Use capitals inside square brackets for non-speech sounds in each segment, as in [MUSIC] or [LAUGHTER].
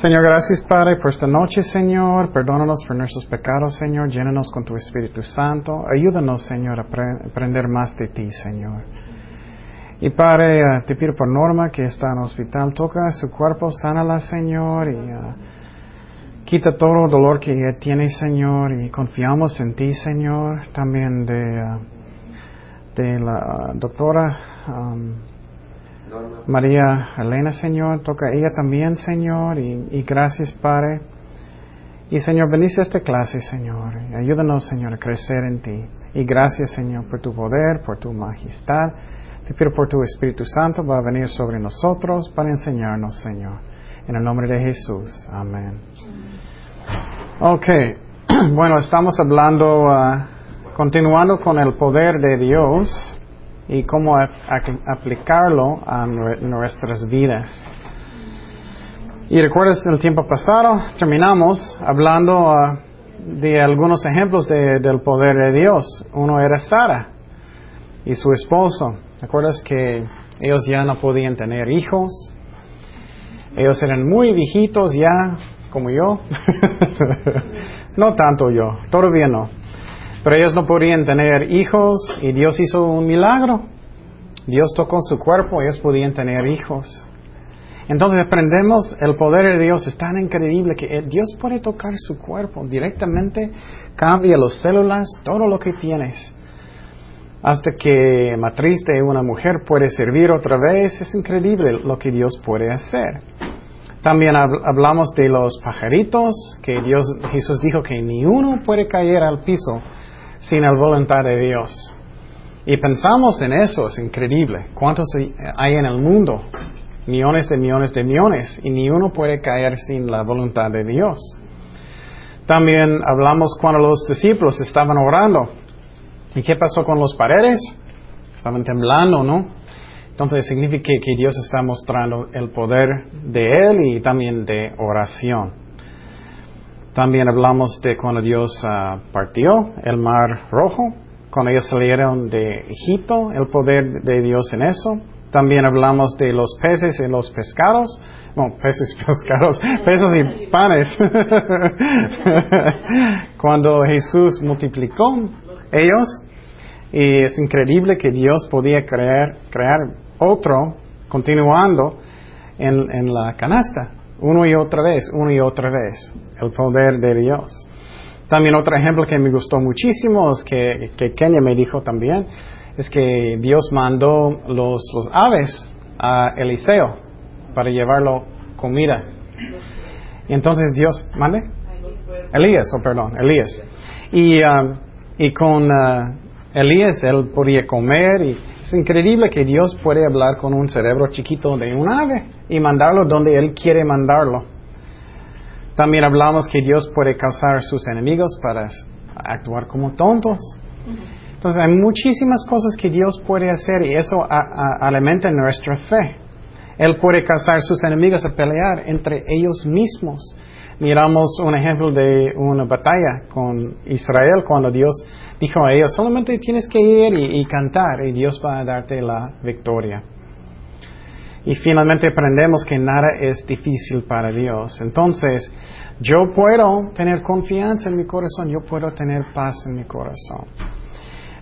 Señor, gracias Padre por esta noche, Señor. Perdónanos por nuestros pecados, Señor. Llénanos con tu Espíritu Santo. Ayúdanos, Señor, a aprender más de ti, Señor. Y Padre, eh, te pido por Norma que está en el hospital, toca su cuerpo, sánala, Señor, y uh, quita todo el dolor que ella tiene, Señor, y confiamos en ti, Señor. También de, uh, de la doctora. María Elena, Señor, toca ella también, Señor, y, gracias, Padre. Y Señor, bendice esta clase, Señor. Ayúdanos, Señor, a crecer en ti. Y gracias, Señor, por tu poder, por tu majestad. Te pido por tu Espíritu Santo, va a venir sobre nosotros para enseñarnos, Señor. En el nombre de Jesús. Amén. Ok. [CLEARS THROAT] Bueno, estamos hablando, uh, continuando con el poder de Dios y cómo aplicarlo a nuestras vidas. Y recuerdas el tiempo pasado, terminamos hablando ah, de algunos ejemplos del poder de Dios. Uno era Sara y su esposo. ¿Recuerdas que ellos ya no podían tener hijos? Ellos eran muy viejitos ya, como yo. [LAUGHS] no tanto yo, todavía no. Pero ellos no podían tener hijos y Dios hizo un milagro. Dios tocó su cuerpo, ellos podían tener hijos. Entonces aprendemos el poder de Dios es tan increíble que eh, Dios puede tocar su cuerpo directamente, cambia las células, todo lo que tienes. Hasta que matriz una mujer puede servir otra vez, es increíble lo que Dios puede hacer. También hablamos de los pajaritos, que Dios, Jesús dijo que ni uno puede caer al piso sin la voluntad de Dios. Y pensamos en eso, es increíble. ¿Cuántos hay en el mundo? Millones de millones de millones. Y ni uno puede caer sin la voluntad de Dios. También hablamos cuando los discípulos estaban orando. ¿Y qué pasó con los paredes? Estaban temblando, ¿no? Entonces significa que Dios está mostrando el poder de Él y también de oración. También hablamos de cuando Dios ah, partió el mar rojo, cuando ellos salieron de Egipto, el poder de Dios en eso. También hablamos de los peces y los pescados. No, [LAUGHS] peces, pescados, peces y panes. [LAUGHS] Cuando Jesús multiplicó ellos, y es increíble que Dios podía crear, crear otro continuando en la canasta, uno y otra vez, uno y otra vez, el poder de Dios. También otro ejemplo que me gustó muchísimo es que, que Kenia me dijo también, es que Dios mandó los, los aves a Eliseo para llevarlo comida. Y entonces Dios, ¿mande? Elías, oh perdón, Elías. Y, um, y con uh, Elías él podía comer y es increíble que Dios puede hablar con un cerebro chiquito de un ave y mandarlo donde Él quiere mandarlo. También hablamos que Dios puede causar sus enemigos para actuar como tontos. Entonces hay muchísimas cosas que Dios puede hacer y eso alimenta nuestra fe. Él puede causar sus enemigos a pelear entre ellos mismos. Miramos un ejemplo de una batalla con Israel cuando Dios dijo a ellos, solamente tienes que ir y cantar y Dios va a darte la victoria. Y finalmente aprendemos que nada es difícil para Dios. Entonces, yo puedo tener confianza en mi corazón, yo puedo tener paz en mi corazón.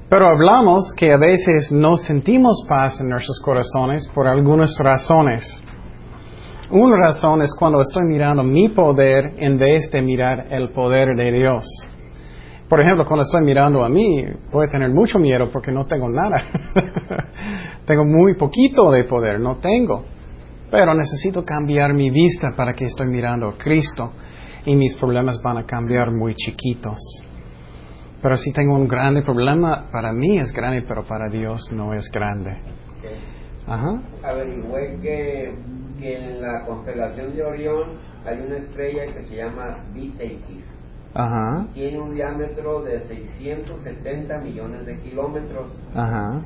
Pero hablamos que a veces no sentimos paz en nuestros corazones por algunas razones. Una razón es cuando estoy mirando mi poder en vez de mirar el poder de Dios. Por ejemplo, cuando estoy mirando a mí, voy a tener mucho miedo porque no tengo nada. [LAUGHS] tengo muy poquito de poder, no tengo. Pero necesito cambiar mi vista para que estoy mirando a Cristo y mis problemas van a cambiar muy chiquitos. Pero si tengo un grande problema, para mí es grande, pero para Dios no es grande. Ajá. Averigüé que, que en la constelación de Orión hay una estrella que se llama BTX tiene un diámetro de 670 millones de kilómetros.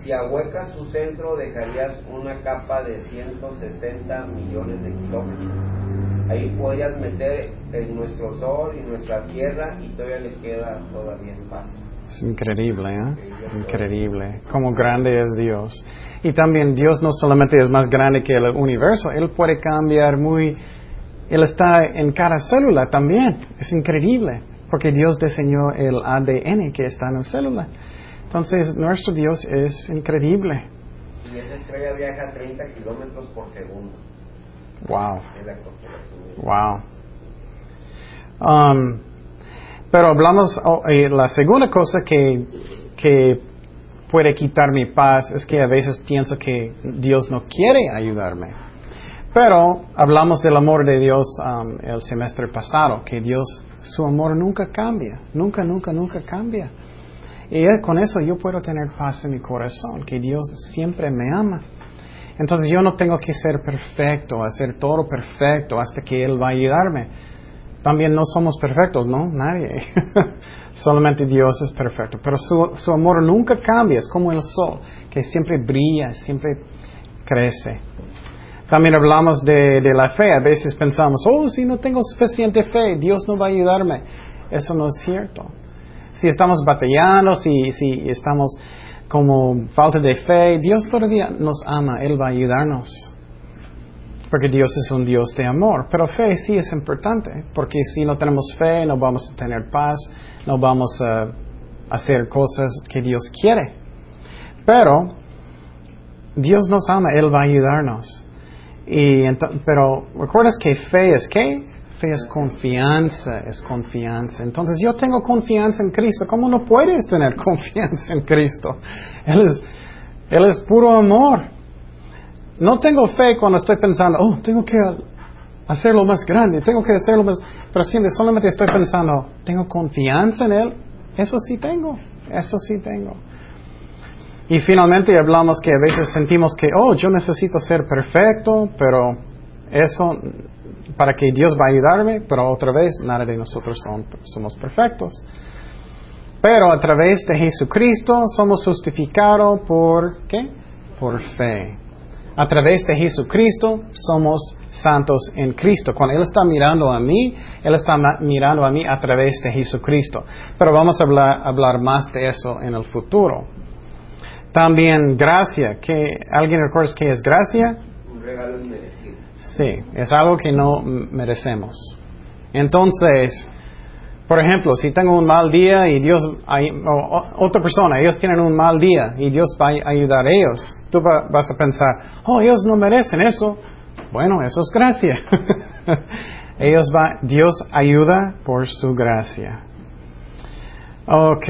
Si ahuecas su centro, dejarías una capa de 160 millones de kilómetros. Ahí podrías meter en nuestro Sol y nuestra Tierra y todavía le queda todavía espacio. Es increíble, ¿eh? Increíble. Cómo grande es Dios. Y también Dios no solamente es más grande que el universo, Él puede cambiar muy Él está en cada célula también. Es increíble, porque Dios diseñó el ADN que está en la célula. Entonces, nuestro Dios es increíble. Y esa estrella viaja a 30 kilómetros por segundo. Wow. Wow. Um, pero hablamos, oh, eh, la segunda cosa que, que puede quitar mi paz es que a veces pienso que Dios no quiere ayudarme. Pero hablamos del amor de Dios um, el semestre pasado, que Dios, su amor nunca cambia, nunca, nunca, nunca cambia. Y con eso yo puedo tener paz en mi corazón, que Dios siempre me ama. Entonces yo no tengo que ser perfecto, hacer todo perfecto hasta que Él va a ayudarme. También no somos perfectos, ¿no? Nadie. [LAUGHS] Solamente Dios es perfecto. Pero su, su, amor nunca cambia, es como el sol, que siempre brilla, siempre crece. También hablamos de, de la fe. A veces pensamos, oh, si no tengo suficiente fe, Dios no va a ayudarme. Eso no es cierto. Si estamos batallando, si, si estamos como falta de fe, Dios todavía nos ama, Él va a ayudarnos porque Dios es un Dios de amor. Pero fe sí es importante, porque si no tenemos fe no vamos a tener paz, no vamos a hacer cosas que Dios quiere. Pero Dios nos ama, Él va a ayudarnos. Y pero recuerdas que fe es qué? Fe es confianza, es confianza. Entonces yo tengo confianza en Cristo. ¿Cómo no puedes tener [LAUGHS] confianza en Cristo? Él es, Él es puro amor. No tengo fe cuando estoy pensando, oh, tengo que hacerlo más grande, tengo que hacerlo más... Pero siempre solamente estoy pensando, ¿tengo confianza en Él? Eso sí tengo, eso sí tengo. Y finalmente hablamos que a veces sentimos que, oh, yo necesito ser perfecto, pero eso, para que Dios va a ayudarme, pero otra vez, nada de nosotros somos perfectos. Pero a través de Jesucristo somos justificados por, ¿qué? Por fe. A través de Jesucristo somos santos en Cristo. Cuando Él está mirando a mí, Él está mirando a mí a través de Jesucristo. Pero vamos a hablar, más de eso en el futuro. También gracia. ¿Qué, ¿Alguien recuerda qué es gracia? Un regalo inmerecido. Sí, es algo que no merecemos. Entonces, por ejemplo, si tengo un mal día y Dios, o otra persona, ellos tienen un mal día y Dios va a ayudar a ellos, tú vas a pensar, oh, ellos no merecen eso. Bueno, eso es gracia. [LAUGHS] ellos va, Dios ayuda por su gracia. Ok,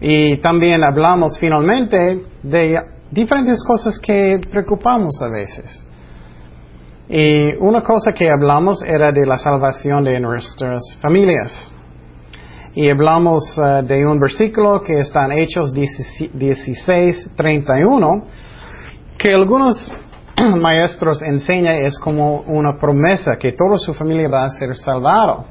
y también hablamos finalmente de diferentes cosas que preocupamos a veces. Y una cosa que hablamos era de la salvación de nuestras familias. Y hablamos eh, de un versículo que está en Hechos 16, 31, que algunos [CLEARS THROAT] maestros enseñan es como una promesa que toda su familia va a ser salvado.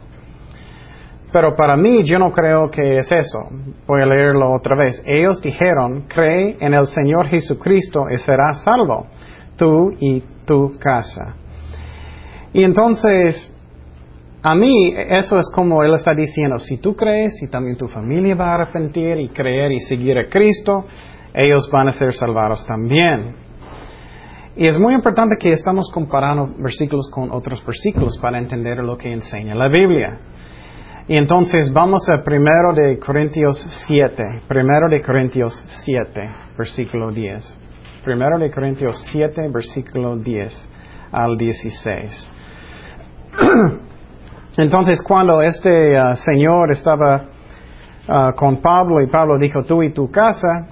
Pero para mí yo no creo que es eso. Voy a leerlo otra vez. Ellos dijeron, cree en el Señor Jesucristo y serás salvo, tú y tu casa. Y entonces, a mí eso es como Él está diciendo, si tú crees y también tu familia va a arrepentir y creer y seguir a Cristo, ellos van a ser salvados también. Y es muy importante que estamos comparando versículos con otros versículos para entender lo que enseña la Biblia. Y entonces vamos a primero de Corintios 7, primero de Corintios 7, versículo 10. Primero de Corintios 7, versículo 10 al 16. [CLEARS THROAT] Entonces cuando este uh, señor estaba uh, con Pablo y Pablo dijo tú y tu casa,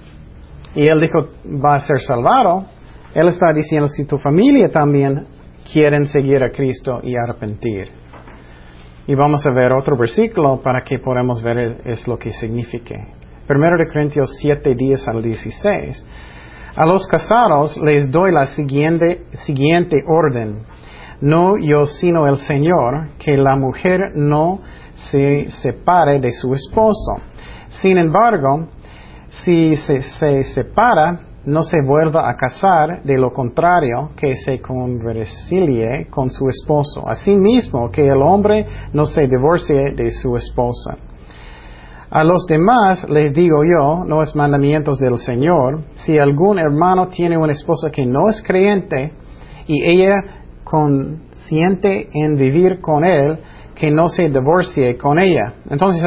y él dijo va a ser salvado, él está diciendo si tu familia también quieren seguir a Cristo y arrepentir. Y vamos a ver otro versículo para que podamos ver es lo que significa. Primero de Corintios 7, 10 al 16. A los casados les doy la siguiente, siguiente orden no yo sino el Señor, que la mujer no se separe de su esposo. Sin embargo, si se, separa, no se vuelva a casar, de lo contrario, que se conversilie con su esposo. Asimismo, que el hombre no se divorcie de su esposa. A los demás les digo yo, no es mandamientos del Señor, si algún hermano tiene una esposa que no es creyente y ella consiente en vivir con él, que no se divorcie con ella. Entonces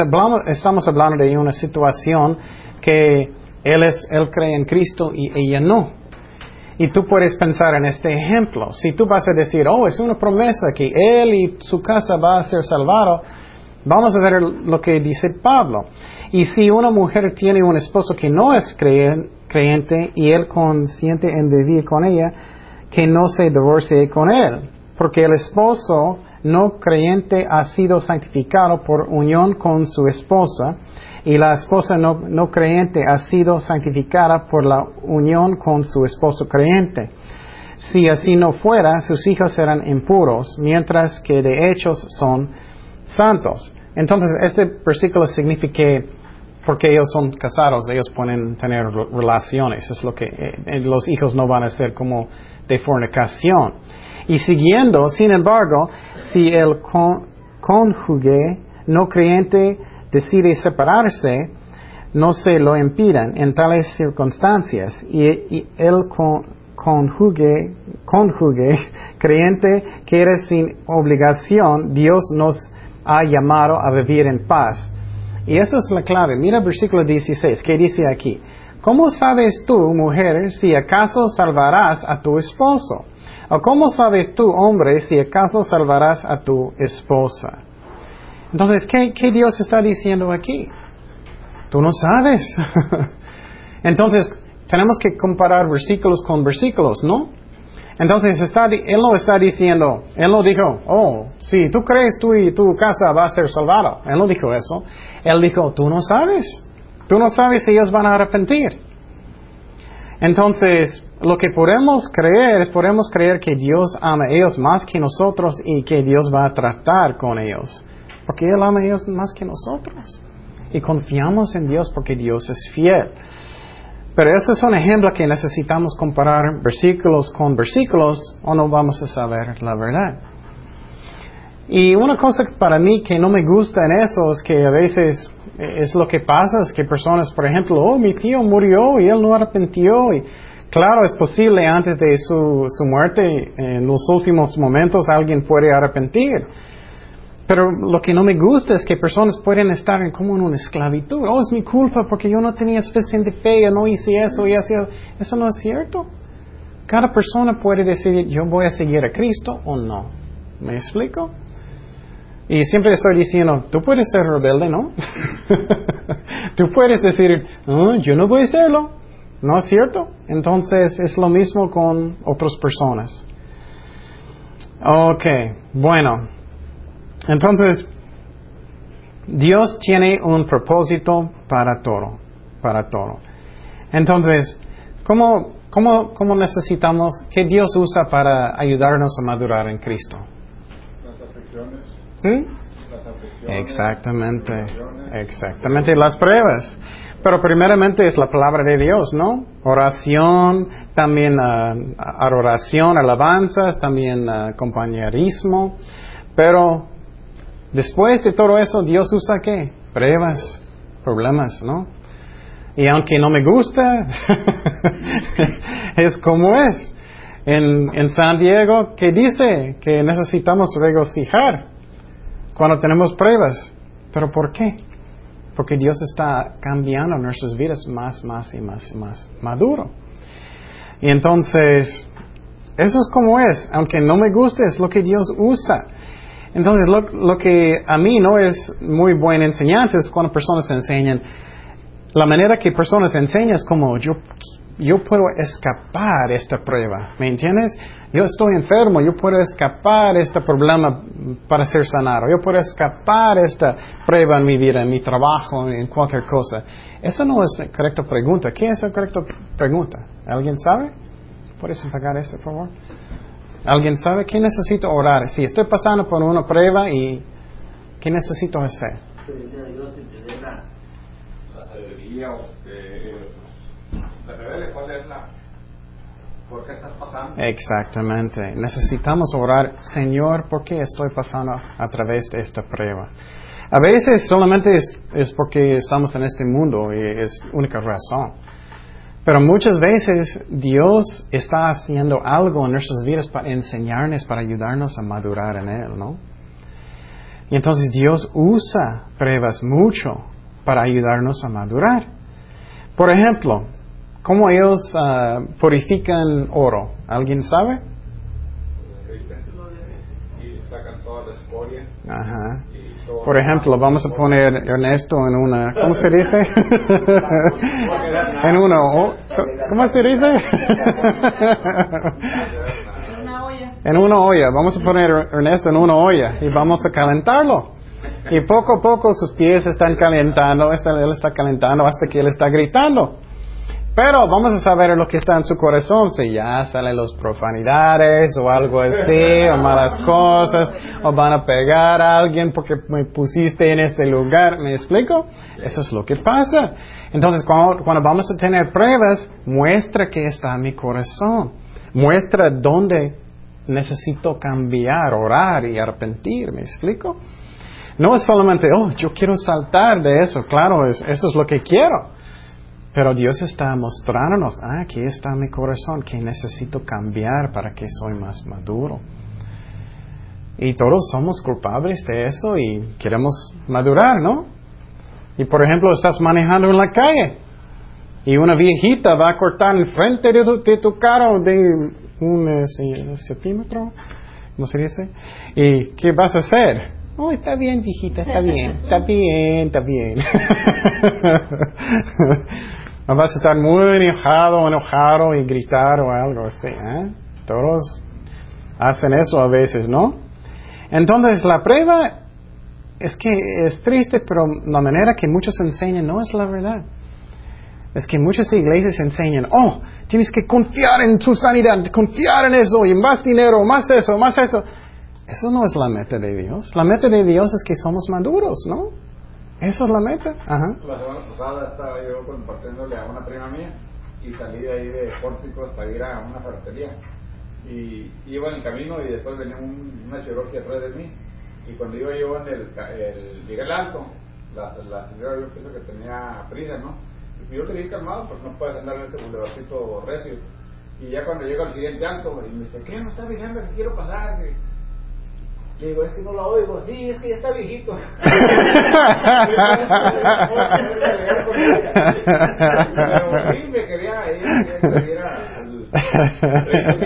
estamos hablando de una situación que él, es, él cree en Cristo y ella no. Y tú puedes pensar en este ejemplo. Si tú vas a decir, oh, es una promesa que él y su casa va a ser salvado, vamos a ver lo que dice Pablo. Y si una mujer tiene un esposo que no es creyente y él consiente en vivir con ella, que no se divorcie con él, porque el esposo no creyente ha sido santificado por unión con su esposa y la esposa no, creyente ha sido santificada por la unión con su esposo creyente. Si así no fuera, sus hijos serán impuros, mientras que de hechos son santos. Entonces, este versículo significa que porque ellos son casados, ellos pueden tener relaciones. Es lo que eh, los hijos no van a ser como de fornicación. Y siguiendo, sin embargo, si el cónyuge no creyente decide separarse, no se lo impidan en tales circunstancias. Y, el cónyuge, [LAUGHS] creyente que eres sin obligación, Dios nos ha llamado a vivir en paz. Y eso es la clave. Mira versículo 16, ¿qué dice aquí? ¿Cómo sabes tú, mujer, si acaso salvarás a tu esposo? ¿O cómo sabes tú, hombre, si acaso salvarás a tu esposa? Entonces, ¿qué, qué Dios está diciendo aquí? Tú no sabes. [LAUGHS] Entonces, tenemos que comparar versículos con versículos, ¿no? Entonces, está, Él no está diciendo, Él no dijo, oh, si tú crees tú y tu casa va a ser salvado. Él no dijo eso. Él dijo, tú no sabes. Tú no sabes si ellos van a arrepentir. Entonces, lo que podemos creer es podemos creer que Dios ama a ellos más que nosotros y que Dios va a tratar con ellos. Porque Él ama a ellos más que nosotros. Y confiamos en Dios porque Dios es fiel. Pero eso es un ejemplo que necesitamos comparar versículos con versículos o no vamos a saber la verdad. Y una cosa para mí que no me gusta en eso es que a veces es lo que pasa, es que personas, por ejemplo, oh, mi tío murió y él no arrepintió. Y claro, es posible antes de su, su muerte, en los últimos momentos, alguien puede arrepentir. Pero lo que no me gusta es que personas pueden estar en como en una esclavitud. Oh, es mi culpa porque yo no tenía suficiente fe, yo no hice eso y así. Eso no es cierto. Cada persona puede decidir, yo voy a seguir a Cristo o no. ¿Me explico? Y siempre estoy diciendo, tú puedes ser rebelde, ¿no? [LAUGHS] tú puedes decir, yo no voy a hacerlo. ¿No es cierto? Entonces es lo mismo con otras personas. Ok, bueno. Entonces, Dios tiene un propósito para todo, para todo. Entonces, ¿cómo, cómo, cómo necesitamos, qué Dios usa para ayudarnos a madurar en Cristo? Exactamente, exactamente, las pruebas. Pero primeramente es la palabra de Dios, ¿no? Oración, también uh, adoración, alabanzas, también uh, compañerismo. Pero después de todo eso, Dios usa qué? Pruebas, problemas, ¿no? Y aunque no me gusta, [LAUGHS] es como es. En, en San Diego, ¿qué dice? Que necesitamos regocijar cuando tenemos pruebas. ¿Pero por qué? Porque Dios está cambiando nuestras vidas más, más y más y más maduro. Y entonces, eso es como es. Aunque no me guste, es lo que Dios usa. Entonces, lo, lo que a mí no es muy buena enseñanza es cuando personas enseñan. La manera que personas enseñan es como yo yo puedo escapar esta prueba, ¿me entiendes? Yo estoy enfermo, yo puedo escapar este problema para ser sanado, yo puedo escapar esta prueba en mi vida, en mi trabajo, en cualquier cosa. Esa no es la correcta pregunta. ¿Qué es la correcta pregunta? ¿Alguien sabe? ¿Puedes pagar eso, por favor? ¿Alguien sabe qué necesito orar? Si estoy pasando por una prueba y ¿qué necesito hacer? ¿Por qué estás pasando? Exactamente. Necesitamos orar, Señor, ¿por qué estoy pasando a través de esta prueba? A veces solamente es, es porque estamos en este mundo y es única razón. Pero muchas veces Dios está haciendo algo en nuestras vidas para enseñarnos, para ayudarnos a madurar en Él, ¿no? Y entonces Dios usa pruebas mucho para ayudarnos a madurar. Por ejemplo, ¿cómo ellos ah, purifican oro? ¿Alguien sabe? Ajá. Por ejemplo, vamos a poner Ernesto en una, ¿cómo se dice? [LAUGHS] en una, ¿cómo se dice? [LAUGHS] en una olla. Vamos a poner Ernesto en una olla y vamos a calentarlo. Y poco a poco sus pies están calentando, él está calentando hasta que él está gritando. Pero vamos a saber lo que está en su corazón, si ya salen las profanidades o algo así, o malas cosas, o van a pegar a alguien porque me pusiste en este lugar. ¿Me explico? Eso es lo que pasa. Entonces, cuando, cuando vamos a tener pruebas, muestra que está en mi corazón. Muestra dónde necesito cambiar, orar y arrepentir. ¿Me explico? No es solamente, oh, yo quiero saltar de eso. Claro, eso es lo que quiero. Pero Dios está mostrándonos, ah, aquí está mi corazón, que necesito cambiar para que soy más maduro. Y todos somos culpables de eso y queremos madurar, ¿no? Y por ejemplo, estás manejando en la calle y una viejita va a cortar enfrente de tu, de tu carro de un eh, centímetro, ¿cómo se dice? ¿Y qué vas a hacer? Oh, está bien, viejita, está bien, está bien, está bien. [LAUGHS] No vas a estar muy enojado, enojado y gritar o algo así. ¿eh? Todos hacen eso a veces, ¿no? Entonces la prueba es que es triste, pero la manera que muchos enseñan no es la verdad. Es que muchas iglesias enseñan, oh, tienes que confiar en tu sanidad, confiar en eso, y más dinero, más eso, más eso. Eso no es la meta de Dios. La meta de Dios es que somos maduros, ¿no? ¿Eso es la meta? Ajá. La semana pasada estaba yo compartiéndole a una prima mía y salí de ahí de Pórticos para ir a una ferretería. Y iba en el camino y después venía una Cherokee atrás de mí. Y cuando iba yo en el, el llegué al alto, la, la señora yo pienso que tenía prisa, ¿no? Y yo quería ir calmado, pues no puedes andar en este bulevardito recio. Y ya cuando llego al siguiente alto, y me dice, ¿qué? ¿Me está diciendo que quiero pasar? Le digo, es que no la oigo. Sí, es que ya está viejito. [LAUGHS] sí, [LAUGHS] me quería ir,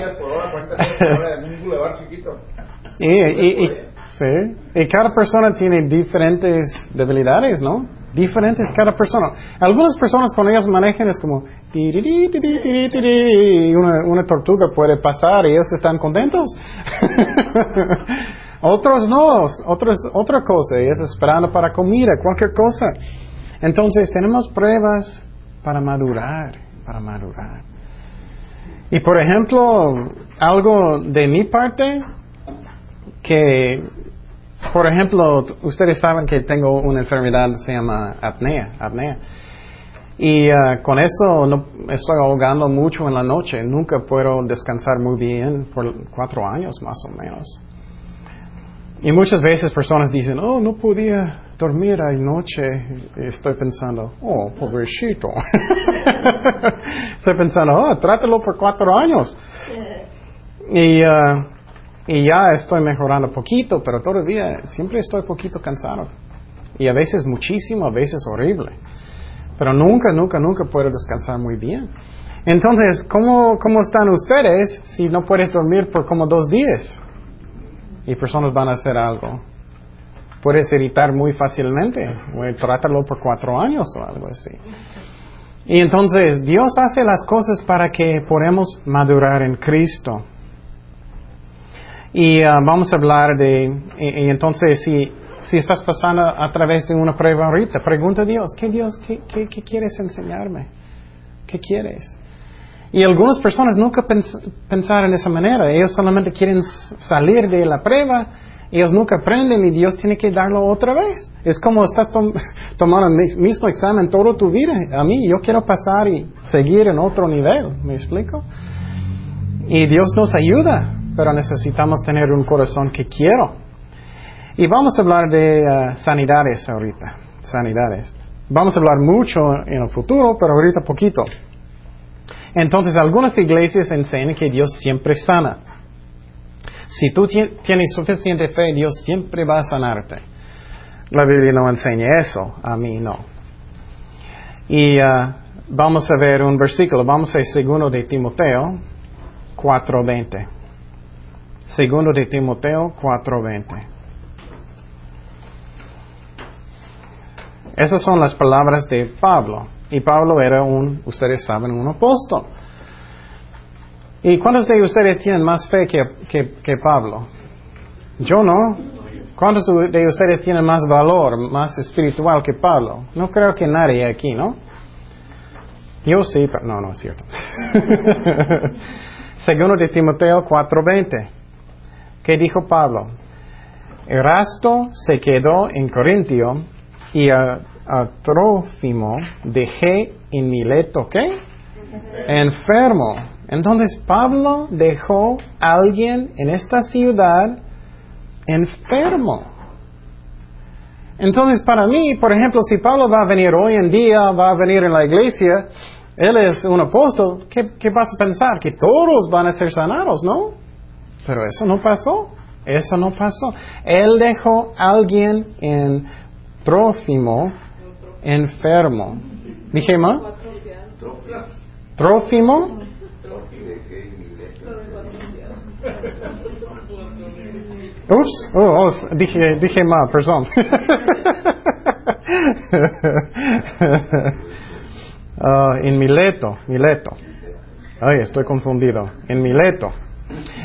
al por hora, 40 hora en un bulevar chiquito. Y, y, y, sí. y cada persona tiene diferentes debilidades, ¿no? Diferentes cada persona. Algunas personas cuando ellas manejan es como y una, una tortuga puede pasar y ellos están contentos. [LAUGHS] Otros no, otros, otra cosa, es esperando para comida, cualquier cosa. Entonces tenemos pruebas para madurar, para madurar. Y por ejemplo, algo de mi parte, que, por ejemplo, ustedes saben que tengo una enfermedad que se llama apnea, apnea. Y uh, con eso no, estoy ahogando mucho en la noche. Nunca puedo descansar muy bien por cuatro años más o menos. Y muchas veces personas dicen, oh, no podía dormir anoche. Estoy pensando, oh, pobrecito. [LAUGHS] Estoy pensando, oh, trátelo por cuatro años. Y, uh, y ya estoy mejorando poquito, pero todavía siempre estoy poquito cansado. Y a veces muchísimo, a veces horrible. Pero nunca, nunca, nunca puedo descansar muy bien. Entonces, ¿cómo, cómo están ustedes si no puedes dormir por como dos días? Y personas van a hacer algo. Puedes irritar muy fácilmente, trátalo por cuatro años o algo así. Y entonces Dios hace las cosas para que podamos madurar en Cristo. Y uh, vamos a hablar de, y, entonces si, si estás pasando a través de una prueba ahorita, pregunta a Dios, ¿qué Dios, qué, qué, qué quieres enseñarme? ¿Qué quieres? Y algunas personas nunca pensaron de esa manera. Ellos solamente quieren salir de la prueba. Ellos nunca aprenden y Dios tiene que darlo otra vez. Es como estás [LAUGHS] tomando el mismo examen toda tu vida. A mí, yo quiero pasar y seguir en otro nivel. ¿Me explico? Y Dios nos ayuda, pero necesitamos tener un corazón que quiero. Y vamos a hablar de uh, sanidades ahorita. Sanidades. Vamos a hablar mucho en el futuro, pero ahorita poquito. Entonces, algunas iglesias enseñan que Dios siempre sana. Si tú tienes suficiente fe, Dios siempre va a sanarte. La Biblia no enseña eso, a mí no. Y uh, vamos a ver un versículo, vamos a segundo de Timoteo 4.20. Segundo de Timoteo 4.20. Esas son las palabras de Pablo. Y Pablo era un, ustedes saben, un apóstol. ¿Y cuántos de ustedes tienen más fe que, que, Pablo? Yo no. ¿Cuántos de ustedes tienen más valor, más espiritual que Pablo? No creo que nadie aquí, ¿no? Yo sí, pero no, no es cierto. [LAUGHS] Segundo de Timoteo 4:20. ¿Qué dijo Pablo? Erasto se quedó en Corintio y a, a Trófimo dejé en Mileto, ¿qué? Enfermo. Entonces Pablo dejó a alguien en esta ciudad enfermo. Entonces para mí, por ejemplo, si Pablo va a venir hoy en día, va a venir en la iglesia, él es un apóstol, ¿qué, qué vas a pensar? Que todos van a ser sanados, ¿no? Pero eso no pasó. Eso no pasó. Él dejó a alguien en Trófimo enfermo. ¿Dije más? Trófimo. Ups, oh, oh, dije, dije mal, perdón. uh, [LAUGHS] en Mileto, Mileto. Ay, estoy confundido. En Mileto.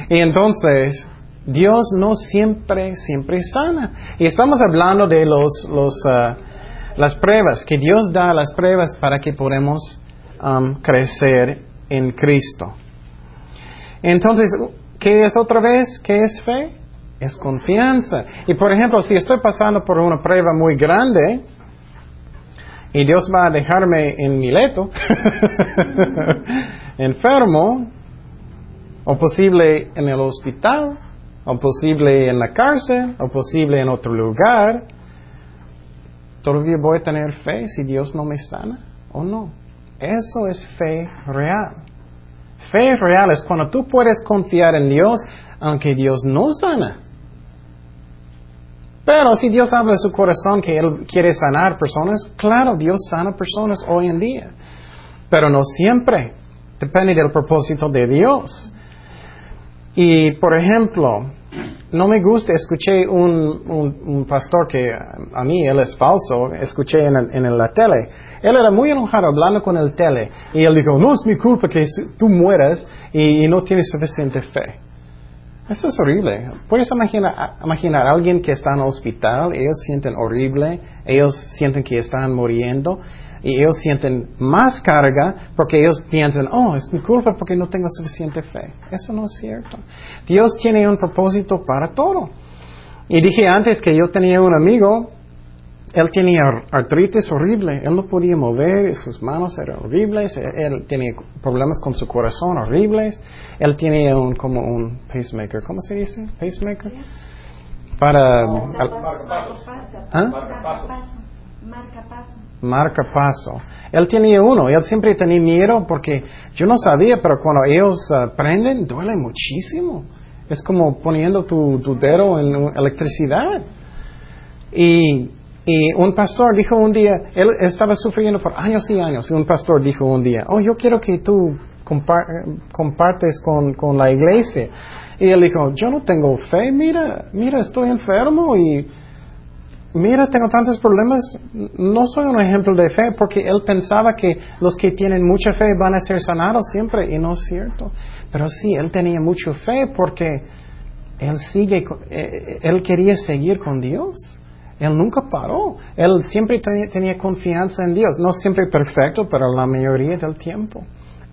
Y entonces, Dios no siempre, siempre sana. Y estamos hablando de los, los, uh, las pruebas, que Dios da las pruebas para que podamos um, crecer en Cristo. Entonces, ¿qué es otra vez? ¿Qué es fe? Es confianza. Y por ejemplo, si estoy pasando por una prueba muy grande y Dios va a dejarme en Mileto, [LAUGHS] enfermo, o posible en el hospital, o posible en la cárcel, o posible en otro lugar, ¿todavía voy a tener fe si Dios no me sana o no? Eso es fe real. Fe real es cuando tú puedes confiar en Dios aunque Dios no sana. Pero si Dios habla de su corazón que Él quiere sanar personas, claro, Dios sana personas hoy en día. Pero no siempre. Depende del propósito de Dios. Y, por ejemplo, no me gusta, escuché un, un, pastor que a mí él es falso, escuché en, en, la tele. Él era muy enojado hablando con el tele y él dijo, no es mi culpa que tú mueras y no tienes suficiente fe. Eso es horrible. Puedes imaginar, imaginar a alguien que está en el hospital, ellos sienten horrible, ellos sienten que están muriendo y ellos sienten más carga porque ellos piensan, oh, es mi culpa porque no tengo suficiente fe. Eso no es cierto. Dios tiene un propósito para todo. Y dije antes que yo tenía un amigo él tenía artritis horrible, él no podía mover, sus manos eran horribles, él tenía problemas con su corazón horribles, él tenía un, como un pacemaker, ¿cómo se dice? Pacemaker. Para... ¿Ah? Marca paso. Él tenía uno, él siempre tenía miedo porque yo no sabía, pero cuando ellos uh, prenden, duele muchísimo. Es como poniendo tu, tu dedo en electricidad. Y y un pastor dijo un día, él estaba sufriendo por años y años, y un pastor dijo un día, oh, yo quiero que tú compartes con, con la iglesia. Y él dijo, yo no tengo fe, mira, mira, estoy enfermo y mira, tengo tantos problemas, no soy un ejemplo de fe porque él pensaba que los que tienen mucha fe van a ser sanados siempre y no es cierto. Pero sí, él tenía mucha fe porque él sigue, eh, él quería seguir con Dios. Él nunca paró. Él siempre tenía confianza en Dios. No siempre perfecto, pero la mayoría del tiempo.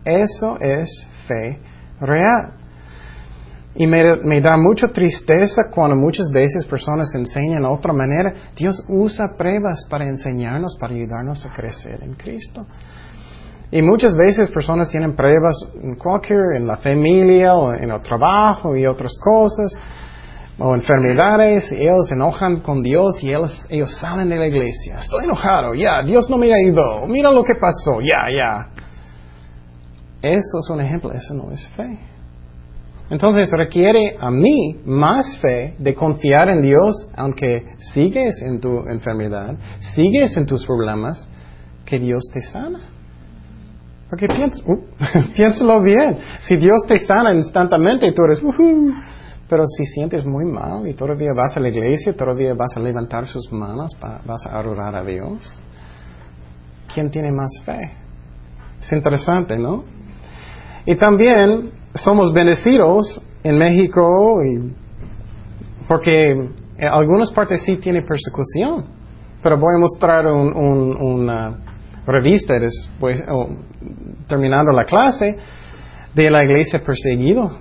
Eso es fe real. Y me, da mucha tristeza cuando muchas veces personas enseñan de otra manera. Dios usa pruebas para enseñarnos, para ayudarnos a crecer en Cristo. Y muchas veces personas tienen pruebas en cualquier, en la familia o en el trabajo y otras cosas o enfermedades, ellos se enojan con Dios y ellos, ellos salen de la iglesia. Estoy enojado, ya, Dios no me ido, mira lo que pasó, ya, ya. Eso es un ejemplo, eso no es fe. Entonces requiere a mí más fe de confiar en Dios, aunque sigues en tu enfermedad, sigues en tus problemas, que Dios te sana. Porque uh, [LAUGHS] piénsalo bien, si Dios te sana instantáneamente, tú eres, pero si sientes muy mal y todavía vas a la iglesia, todavía vas a levantar sus manos, vas a adorar a Dios, ¿quién tiene más fe? Es interesante, ¿no? Y también somos bendecidos en México y porque en algunas partes sí tiene persecución, pero voy a mostrar una revista después, terminando la clase, de la iglesia perseguido.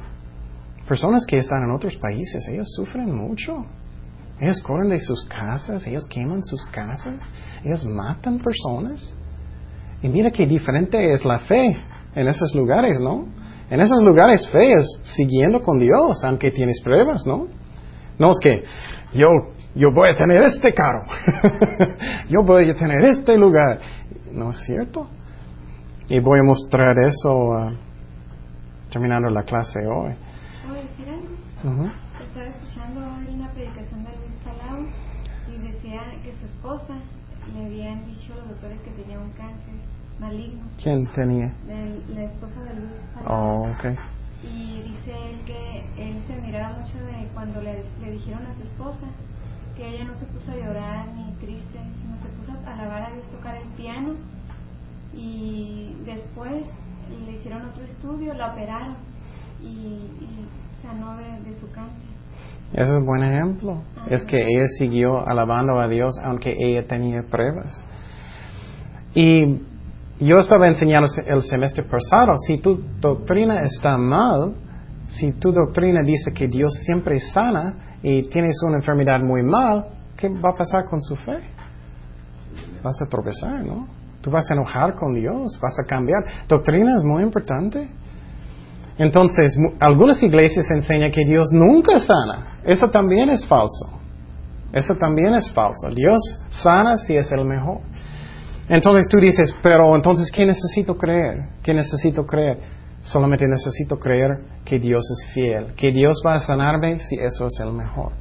Personas que están en otros países, ellos sufren mucho. Ellos corren de sus casas, ellos queman sus casas, ellos matan personas. Y mira qué diferente es la fe en esos lugares, ¿no? En esos lugares fe es siguiendo con Dios, aunque tienes pruebas, ¿no? No es que yo, yo voy a tener este carro, [LAUGHS] yo voy a tener este lugar. No es cierto. Y voy a mostrar eso uh, terminando la clase hoy. Estaba escuchando hoy una predicación de Luis Palau y decía que su esposa le habían dicho a los doctores que tenía un cáncer maligno. ¿Quién tenía? la esposa de Luis Oh, okay. Y dice él que él se admiraba mucho de cuando le, le dijeron a su esposa que ella no se puso a llorar ni triste, sino se puso a alabar a Dios, tocar el piano y después le hicieron otro estudio, la operaron y, y sanó de, de su cáncer. Ese es un buen ejemplo. Es que ella siguió alabando a Dios aunque ella tenía pruebas. Y yo estaba enseñando el semestre pasado, si tu doctrina está mal, si tu doctrina dice que Dios siempre sana y tienes una enfermedad muy mal, ¿qué va a pasar con su fe? Vas a tropezar, ¿no? Tú vas a enojar con Dios, vas a cambiar. Doctrina es muy importante. Entonces, algunas iglesias enseñan que Dios nunca sana. Eso también es falso. Eso también es falso. Dios sana si es el mejor. Entonces tú dices, pero entonces, ¿qué necesito creer? ¿Qué necesito creer? Solamente necesito creer que Dios es fiel, que Dios va a sanarme si eso es el mejor.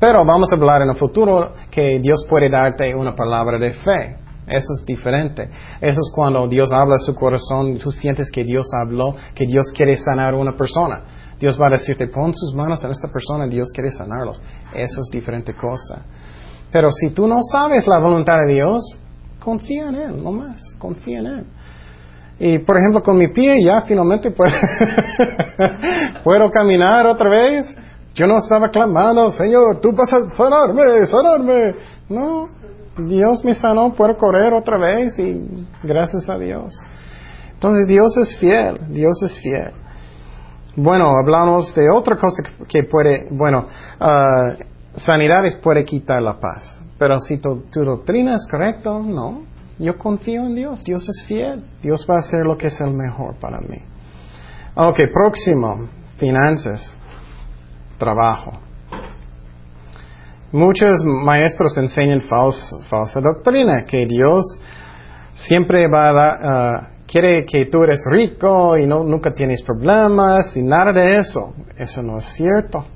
Pero vamos a hablar en el futuro que Dios puede darte una palabra de fe. Eso es diferente. Eso es cuando Dios habla a su corazón, tú sientes que Dios habló, que Dios quiere sanar a una persona. Dios va a decirte, pon sus manos en esta persona, Dios quiere sanarlos. Eso es diferente cosa. Pero si tú no sabes la voluntad de Dios, confía en Él, no más, confía en Él. Y por ejemplo, con mi pie ya finalmente [LAUGHS] puedo, caminar otra vez. Yo no estaba clamando, Señor, tú vas a sanarme, sanarme. No, Dios me sanó, puedo correr otra vez y gracias a Dios. Entonces Dios es fiel, Dios es fiel. Bueno, hablamos de otra cosa que puede, bueno, uh, sanidades puede quitar la paz. Pero si tu, doctrina es correcta, no. Yo confío en Dios. Dios es fiel. Dios va a hacer lo que es el mejor para mí. Ok, próximo. Finanzas. Trabajo. Muchos maestros enseñan falsa doctrina, que Dios siempre va a dar, uh, quiere que tú eres rico y no, nunca tienes problemas y nada de eso. Eso no es cierto.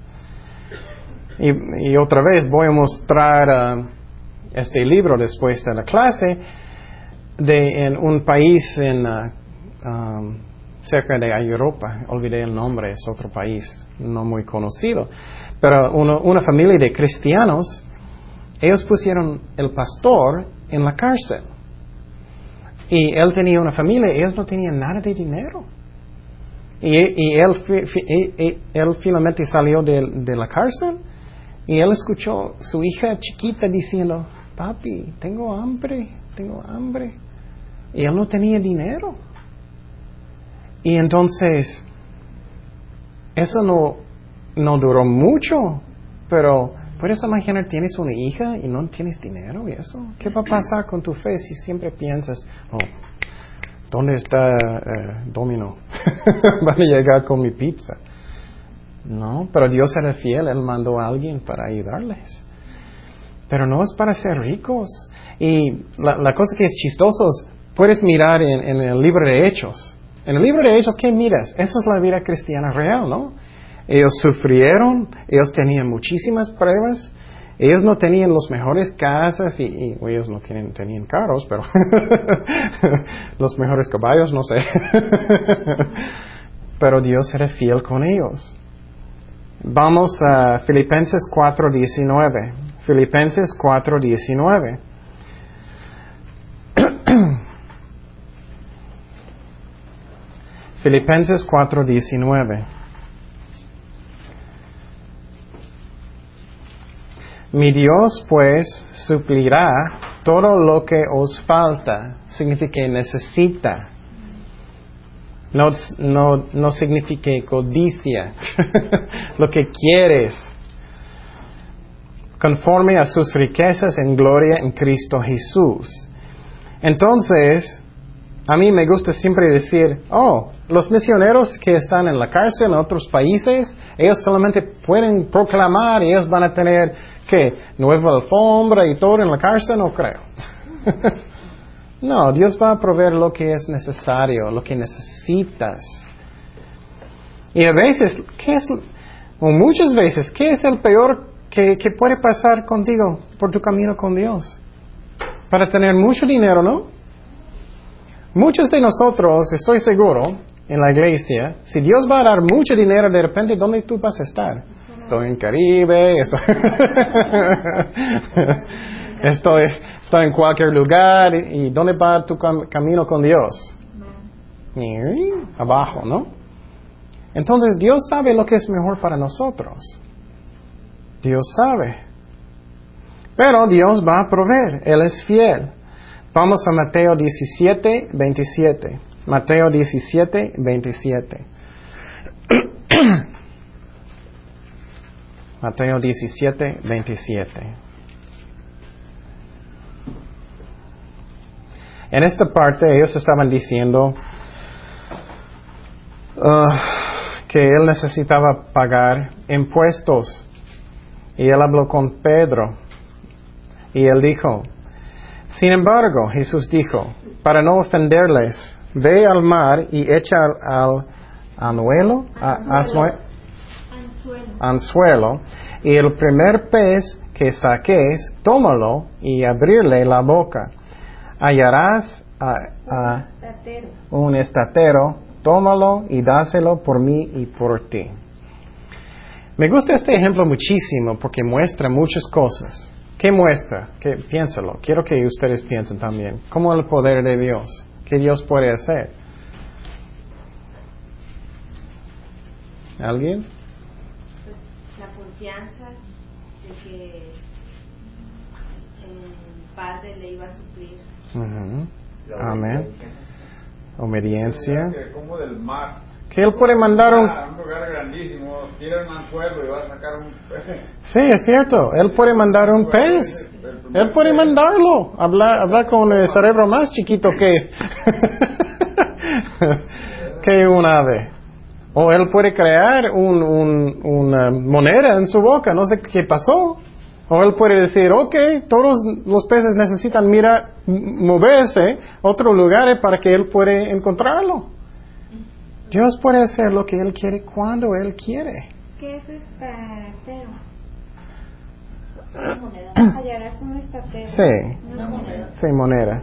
Y, otra vez voy a mostrar uh, este libro después de la clase de en un país en uh, cerca de Europa, olvidé el nombre, es otro país no muy conocido, pero una familia de cristianos, ellos pusieron el pastor en la cárcel. Y él tenía una familia, ellos no tenían nada de dinero. Y, él, él, finalmente salió de la cárcel y él escuchó su hija chiquita diciendo, papi, tengo hambre, tengo hambre. Y él no tenía dinero. Y entonces, eso no, no duró mucho, pero puedes imaginar, tienes una hija y no tienes dinero y eso. ¿Qué va a pasar con tu fe si siempre piensas, oh, ¿dónde está eh, Domino? [LAUGHS] Van a llegar con mi pizza. No, pero Dios era fiel, Él mandó a alguien para ayudarles. Pero no es para ser ricos. Y la, cosa que es chistoso puedes mirar en, el libro de Hechos, En el libro de Hechos, ¿qué miras? Eso es la vida cristiana real, ¿no? Ellos sufrieron, ellos tenían muchísimas pruebas, ellos no tenían los mejores casas y, ellos no tenían carros, pero [LAUGHS] los mejores caballos, no sé. [LAUGHS] pero Dios era fiel con ellos. Vamos a Filipenses 4:19. Filipenses 4:19. [CLEARS THROAT] Filipenses 4:19. Mi Dios pues suplirá todo lo que os falta, significa que necesita. No, no, no significa codicia, [LAUGHS] lo que quieres, conforme a sus riquezas en gloria en Cristo Jesús. Entonces, a mí me gusta siempre decir, oh, los misioneros que están en la cárcel en otros países, ellos solamente pueden proclamar y ellos van a tener, ¿qué? Nueva alfombra y todo en la cárcel, no creo. [LAUGHS] no, Dios va a proveer lo que es necesario, lo que necesitas. Y a veces, ¿qué es, o muchas veces, ¿qué es el peor que, que puede pasar contigo por tu camino con Dios? Para tener mucho dinero, ¿no? Muchos de nosotros, estoy seguro, en la iglesia, si Dios va a dar mucho dinero, de repente, ¿dónde tú vas a estar? Estoy en Caribe, estoy, [LAUGHS] estoy, en cualquier lugar, ¿y dónde va tu camino con Dios? Abajo, ¿no? Entonces Dios sabe lo que es mejor para nosotros. Dios sabe. Pero Dios va a proveer, Él es fiel. Vamos a Mateo 17, 27. Mateo 17, 27. [CLEARS THROAT] Mateo 17, 27. En esta parte ellos estaban diciendo uh, que él necesitaba pagar impuestos. Y él habló con Pedro. Y él dijo, sin embargo, Jesús dijo, para no ofenderles, ve al mar y echa al, anuelo, anzuelo, y el primer pez que saques, tómalo y abrirle la boca. Hallarás un estatero, tómalo y dáselo por mí y por ti. Me gusta este ejemplo muchísimo porque muestra muchas cosas. ¿Qué muestra? ¿Qué, piénsalo. Quiero que ustedes piensen también. ¿Cómo el poder de Dios? ¿Qué Dios puede hacer? ¿Alguien? Pues, la confianza de que el Padre le iba a suplir. Amén. Obediencia. Como del mar. Que él puede mandar un... Sí, es cierto, él puede mandar un pez. Él puede mandarlo, hablar, hablar con el cerebro más chiquito que, [LAUGHS] que un ave. O él puede crear un, un, una moneda en su boca, no sé qué pasó. O él puede decir, ok, todos los peces necesitan mirar, moverse a otros lugares para que él pueda encontrarlo. Dios puede hacer lo que Él quiere cuando Él quiere. ¿Qué es estatero? Hallarás un estatero. Sí. moneda. Sí, moneda.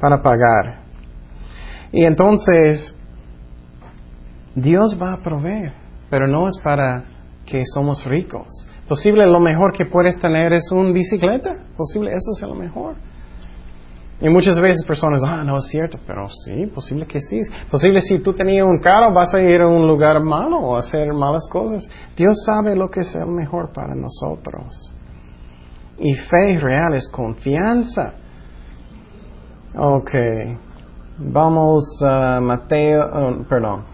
Para pagar. Y entonces, Dios va a proveer, pero no es para que somos ricos. Posible lo mejor que puedes tener es un bicicleta. Posible eso es lo mejor. Y muchas veces personas, ah, no es cierto, pero sí, posible que sí. Posible si tú tenías un carro vas a ir a un lugar malo o hacer malas cosas. Dios sabe lo que es el mejor para nosotros. Y fe real es confianza. Ok. Vamos a Mateo, oh, perdón.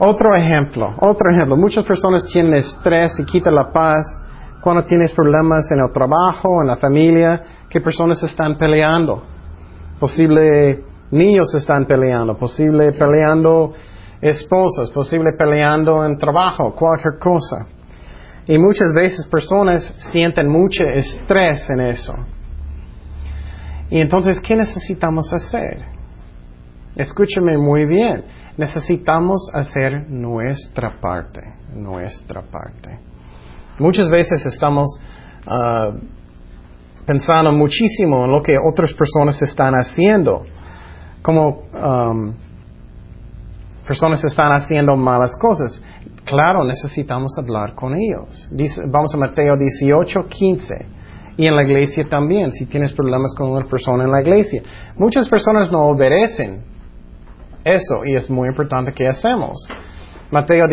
Otro ejemplo, otro ejemplo. Muchas personas tienen estrés y quitan la paz cuando tienes problemas en el trabajo, en la familia, que personas están peleando posible niños están peleando, posible peleando esposas, posible peleando en trabajo, cualquier cosa. Y muchas veces personas sienten mucho estrés en eso. Y entonces, ¿qué necesitamos hacer? Escúchame muy bien. Necesitamos hacer nuestra parte, nuestra parte. Muchas veces estamos uh, pensando muchísimo en lo que otras personas están haciendo. Como um, personas están haciendo malas cosas. Claro, necesitamos hablar con ellos. vamos a Mateo 18, 15. Y en la iglesia también, si tienes problemas con una persona en la iglesia. Muchas personas no obedecen eso y es muy importante que hacemos. Mateo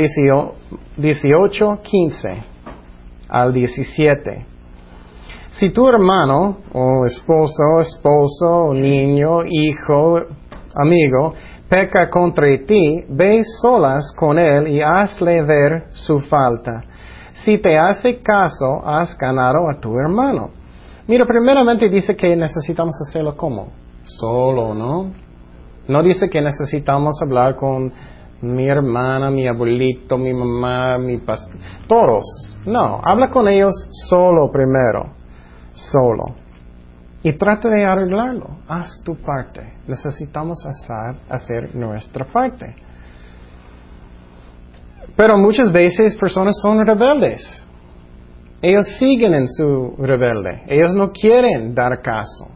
18, 15 al 17. Si tu hermano o esposo, esposo, niño, hijo, amigo, peca contra ti, ve solas con él y hazle ver su falta. Si te hace caso, has ganado a tu hermano. Mira, primeramente dice que necesitamos hacerlo como? Solo, ¿no? No dice que necesitamos hablar con mi hermana, mi abuelito, mi mamá, mi pastor, todos. No, habla con ellos solo primero, solo. Y trata de arreglarlo. Haz tu parte. Necesitamos hacer, hacer nuestra parte. Pero muchas veces personas son rebeldes. Ellos siguen en su rebelde. Ellos no quieren dar caso.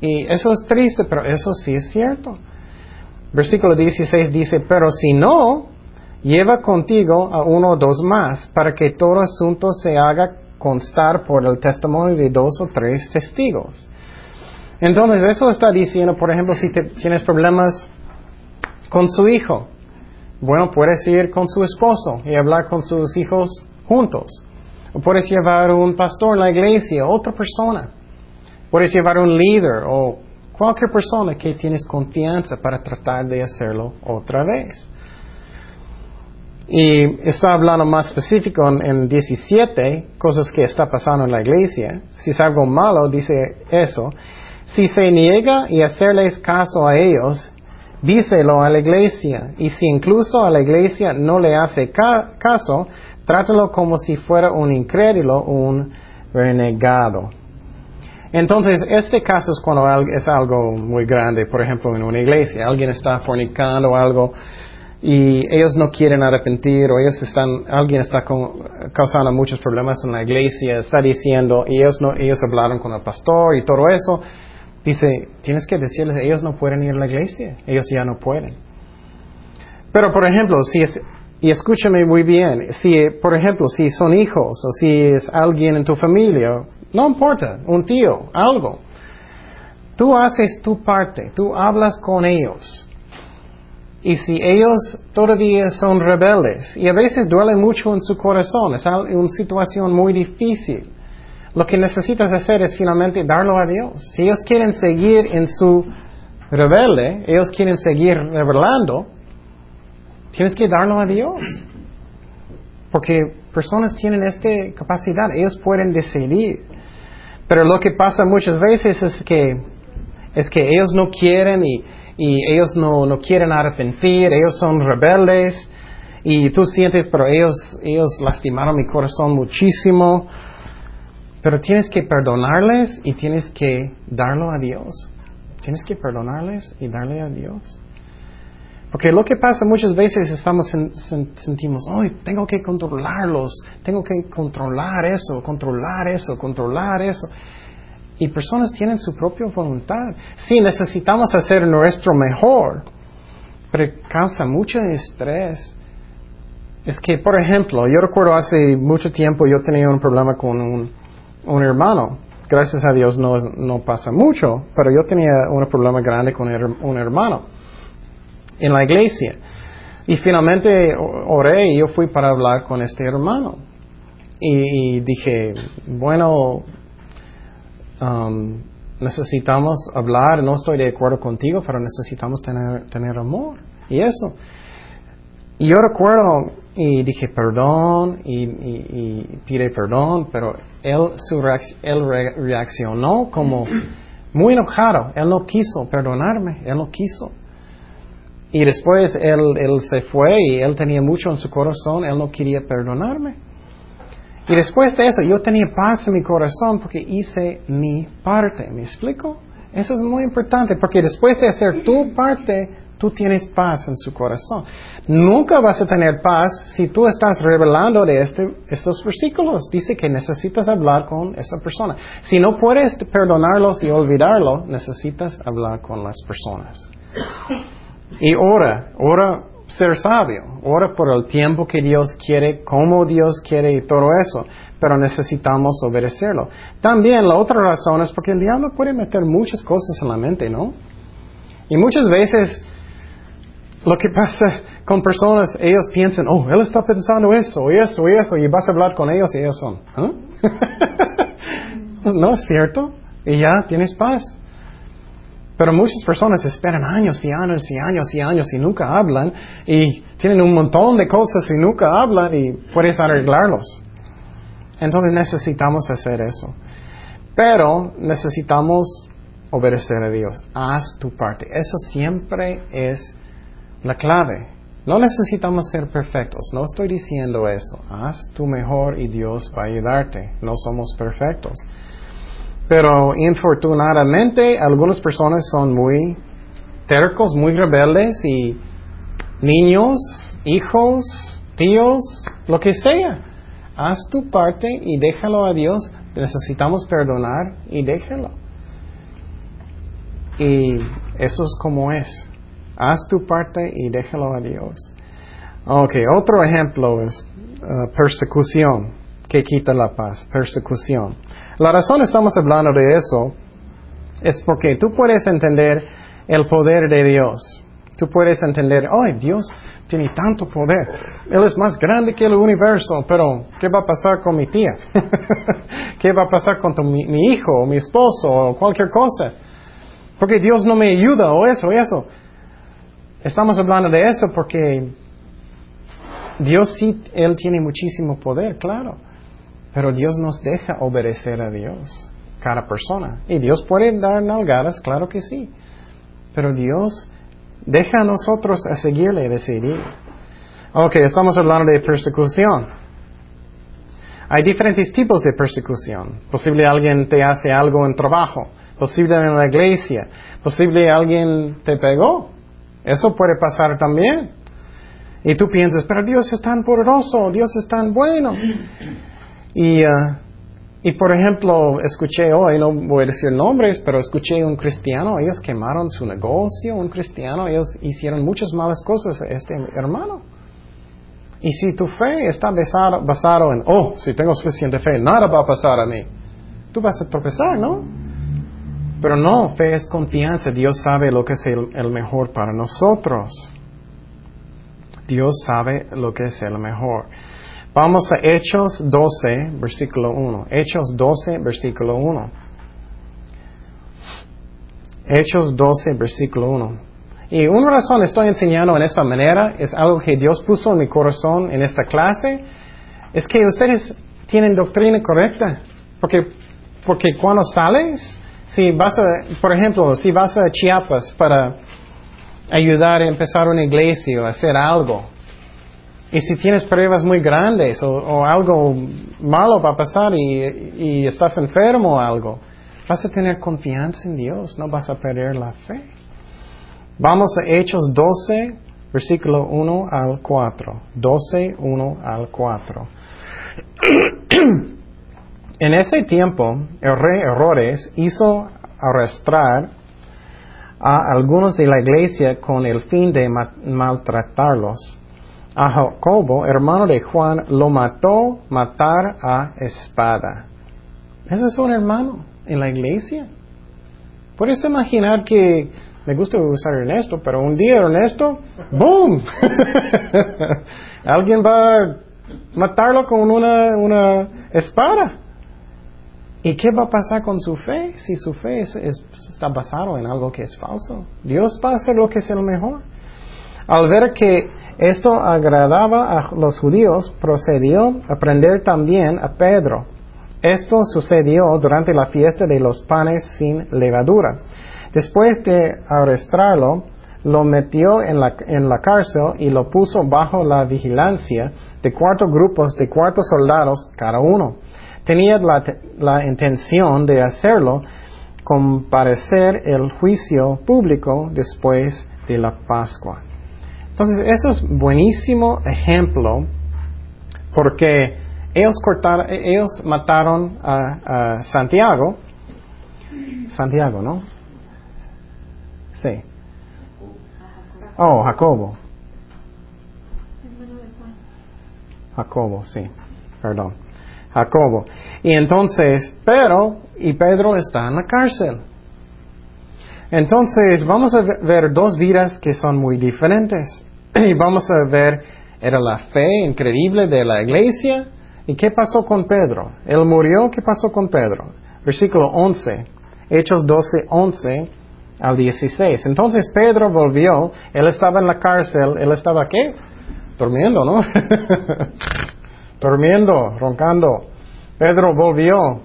Y eso es triste, pero eso sí es cierto. Versículo 16 dice, pero si no, lleva contigo a uno o dos más para que todo asunto se haga constar por el testimonio de dos o tres testigos. Entonces, eso está diciendo, por ejemplo, si tienes problemas con su hijo, bueno, puedes ir con su esposo y hablar con sus hijos juntos. O puedes llevar un pastor en la iglesia, otra persona. Puedes llevar un líder o cualquier persona que tienes confianza para tratar de hacerlo otra vez. Y está hablando más específico en, 17, cosas que está pasando en la iglesia. Si es algo malo, dice eso. Si se niega y hacerles caso a ellos, díselo a la iglesia. Y si incluso a la iglesia no le hace caso, trátalo como si fuera un incrédulo, un renegado. Entonces, este caso es cuando es algo muy grande, por ejemplo, en una iglesia. Alguien está fornicando algo y ellos no quieren arrepentir o ellos están, alguien está causando muchos problemas en la iglesia, está diciendo, y ellos, no, ellos hablaron con el pastor y todo eso, dice, tienes que decirles, ellos no pueden ir a la iglesia, ellos ya no pueden. Pero, por ejemplo, si es, y escúchame muy bien, si, por ejemplo, si son hijos o si es alguien en tu familia, no importa, un tío, algo, tú haces tu parte, tú hablas con ellos y si ellos todavía son rebeldes, y a veces duele mucho en su corazón, es una situación muy difícil, lo que necesitas hacer es finalmente darlo a Dios. Si ellos quieren seguir en su rebelde, ellos quieren seguir rebelando, tienes que darlo a Dios. Porque personas tienen esta capacidad, ellos pueden decidir. Pero lo que pasa muchas veces es que, es que ellos no quieren y y ellos no, no quieren arrepentir, ellos son rebeldes y tú sientes, pero ellos, ellos lastimaron mi corazón muchísimo. Pero tienes que perdonarles y tienes que darlo a Dios. Tienes que perdonarles y darle a Dios. Porque lo que pasa muchas veces estamos sentimos, hoy tengo que controlarlos, tengo que controlar eso, controlar eso, controlar eso. Y personas tienen su propia voluntad. Sí, necesitamos hacer nuestro mejor, pero causa mucho estrés. Es que, por ejemplo, yo recuerdo hace mucho tiempo yo tenía un problema con un, un hermano. Gracias a Dios no, no pasa mucho, pero yo tenía un problema grande con un hermano en la iglesia. Y finalmente oré y yo fui para hablar con este hermano. y dije, bueno, Um, necesitamos hablar, no estoy de acuerdo contigo, pero necesitamos tener, tener amor. Y eso. Y yo recuerdo y dije perdón y, y, pide perdón, pero él, su él reaccionó como muy enojado. Él no quiso perdonarme, él no quiso. Y después él, él se fue y él tenía mucho en su corazón, él no quería perdonarme. Y después de eso, yo tenía paz en mi corazón porque hice mi parte. ¿Me explico? Eso es muy importante porque después de hacer tu parte, tú tienes paz en su corazón. Nunca vas a tener paz si tú estás revelando de este, estos versículos. Dice que necesitas hablar con esa persona. Si no puedes perdonarlos y olvidarlo, necesitas hablar con las personas. Y ora, ora ser sabio, ora por el tiempo que Dios quiere, cómo Dios quiere y todo eso, pero necesitamos obedecerlo. También la otra razón es porque el diablo puede meter muchas cosas en la mente, ¿no? Y muchas veces lo que pasa con personas, ellos piensan, oh, él está pensando eso, eso, eso, y vas a hablar con ellos y ellos son, ¿ah? [LAUGHS] no es cierto, y ya tienes paz. Pero muchas personas esperan años y años y años y años y nunca hablan y tienen un montón de cosas y nunca hablan y puedes arreglarlos. Entonces necesitamos hacer eso. Pero necesitamos obedecer a Dios. Haz tu parte. Eso siempre es la clave. No necesitamos ser perfectos. No estoy diciendo eso. Haz tu mejor y Dios va a ayudarte. No somos perfectos. Pero infortunadamente algunas personas son muy tercos, muy rebeldes y niños, hijos, tíos, lo que sea. Haz tu parte y déjalo a Dios. Necesitamos perdonar y déjalo. Y eso es como es. Haz tu parte y déjalo a Dios. Ok, otro ejemplo es uh, persecución que quita la paz, persecución. La razón estamos hablando de eso es porque tú puedes entender el poder de Dios. Tú puedes entender, ay, Dios tiene tanto poder. Él es más grande que el universo, pero ¿qué va a pasar con mi tía? [LAUGHS] ¿Qué va a pasar con mi, mi, hijo o mi esposo o cualquier cosa? Porque Dios no me ayuda o eso, eso. Estamos hablando de eso porque Dios sí, Él tiene muchísimo poder, claro. Pero Dios nos deja obedecer a Dios, cada persona. Y Dios puede dar nalgadas, claro que sí. Pero Dios deja a nosotros a seguirle y decidir. Ok, estamos hablando de persecución. Hay diferentes tipos de persecución. Posible alguien te hace algo en trabajo, posible en la iglesia, posible alguien te pegó. Eso puede pasar también. Y tú piensas, pero Dios es tan poderoso, Dios es tan bueno. Y, uh, y por ejemplo, escuché hoy, no voy a decir nombres, pero escuché un cristiano, ellos quemaron su negocio, un cristiano, ellos hicieron muchas malas cosas a este hermano. Y si tu fe está basado, basado en, oh, si tengo suficiente fe, nada va a pasar a mí, tú vas a tropezar, ¿no? Pero no, fe es confianza, Dios sabe lo que es el mejor para nosotros. Dios sabe lo que es el mejor. Vamos a Hechos 12, versículo 1. Hechos 12, versículo 1. Hechos 12, versículo 1. Y una razón estoy enseñando en esa manera es algo que Dios puso en mi corazón en esta clase, es que ustedes tienen doctrina correcta. Porque, porque cuando sales, si vas a, por ejemplo, si vas a Chiapas para ayudar a empezar una iglesia o hacer algo, y si tienes pruebas muy grandes o, algo malo va a pasar y, estás enfermo o algo, vas a tener confianza en Dios, no vas a perder la fe. Vamos a Hechos 12, versículo 1 al 4. 12, 1 al 4. [CLEARS THROAT] en ese tiempo, el rey Herodes hizo arrastrar a algunos de la iglesia con el fin de maltratarlos a Jacobo, hermano de Juan, lo mató matar a espada. Ese es un hermano en la iglesia. Puedes imaginar que me gusta usar Ernesto, pero un día Ernesto, ¡boom! [LAUGHS] Alguien va a matarlo con una, una espada. ¿Y qué va a pasar con su fe si su fe está basado en algo que es falso? Dios va a hacer lo que es el mejor. Al ver que esto agradaba a los judíos, procedió a prender también a Pedro. Esto sucedió durante la fiesta de los panes sin levadura. Después de arrestarlo, lo metió en la, en la cárcel y lo puso bajo la vigilancia de cuatro grupos de cuatro soldados cada uno. Tenía la, la intención de hacerlo comparecer el juicio público después de la Pascua. Entonces, eso es buenísimo ejemplo porque ellos, cortaron, ellos mataron a, Santiago. Santiago, ¿no? Sí. Oh, Jacobo. Jacobo, sí. Perdón. Jacobo. Y entonces, pero, y Pedro está en la cárcel. Entonces, vamos a ver dos vidas que son muy diferentes. Y [CLEARS THROAT] vamos a ver, era la fe increíble de la iglesia. ¿Y qué pasó con Pedro? Él murió, ¿qué pasó con Pedro? Versículo 11, Hechos 12, 11 al 16. Entonces Pedro volvió, él estaba en la cárcel, él estaba qué? Durmiendo, ¿no? [LAUGHS] Durmiendo, roncando. Pedro volvió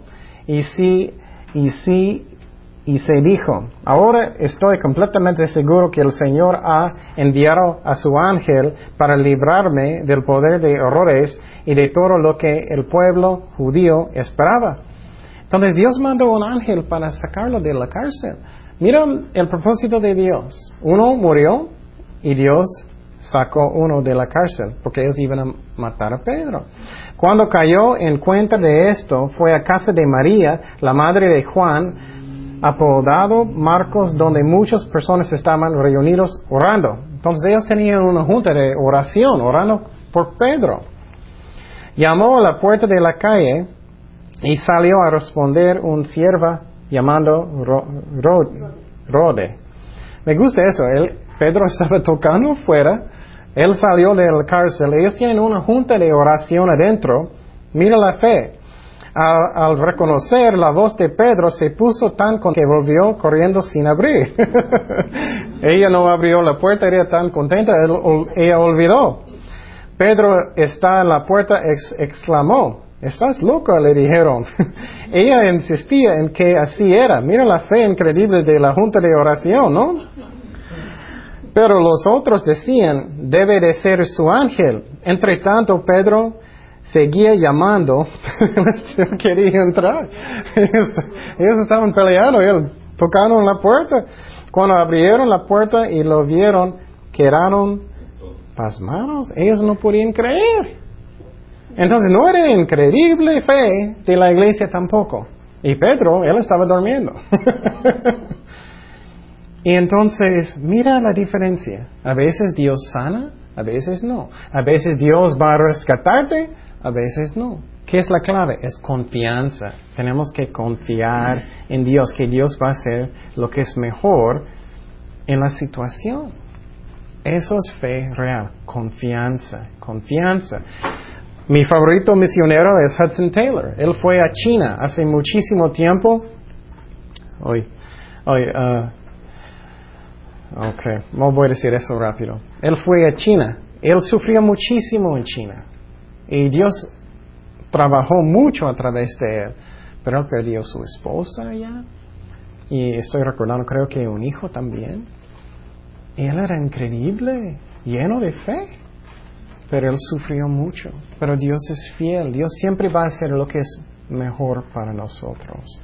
y sí, y sí, y se dijo, ahora estoy completamente seguro que el Señor ha enviado a su ángel para librarme del poder de horrores y de todo lo que el pueblo judío esperaba. Entonces Dios mandó un ángel para sacarlo de la cárcel. Mira el propósito de Dios. Uno murió y Dios sacó uno de la cárcel porque ellos iban a matar a Pedro. Cuando cayó en cuenta de esto, fue a casa de María, la madre de Juan, apodado Marcos, donde muchas personas estaban reunidos orando. Entonces ellos tenían una junta de oración, orando por Pedro. Llamó a la puerta de la calle y salió a responder un sierva llamando Rode. Me gusta eso. Pedro [LAUGHS] estaba tocando fuera él salió de la cárcel. Ellos tienen una junta de oración adentro. Mira la fe. Al, reconocer la voz de Pedro, se puso tan con que volvió corriendo sin abrir. [LAUGHS] ella no abrió la puerta, era tan contenta, ella olvidó. Pedro está en la puerta, exclamó, estás loca, le dijeron. [LAUGHS] ella insistía en que así era. Mira la fe increíble de la junta de oración, ¿no? Pero los otros decían, debe de ser su ángel. Entre tanto, Pedro seguía llamando, [LAUGHS] quería entrar. Ellos, estaban peleando, ellos tocaron la puerta. Cuando abrieron la puerta y lo vieron, quedaron pasmados. Ellos no podían creer. Entonces no era increíble fe de la iglesia tampoco. Y Pedro, él estaba durmiendo. [LAUGHS] Y entonces, mira la diferencia. A veces Dios sana, a veces no. A veces Dios va a rescatarte, a veces no. ¿Qué es la clave? Es confianza. Tenemos que confiar en Dios, que Dios va a hacer lo que es mejor en la situación. Eso es fe real, confianza, confianza. Mi favorito misionero es Hudson Taylor. Él fue a China hace muchísimo tiempo. Hoy, hoy, uh, Ok, no voy a decir eso rápido. Él fue a China. Él sufrió muchísimo en China. Y Dios trabajó mucho a través de él. Pero él perdió su esposa allá. Y estoy recordando, creo que un hijo también. Él era increíble, lleno de fe. Pero él sufrió mucho. Pero Dios es fiel. Dios siempre va a hacer lo que es mejor para nosotros.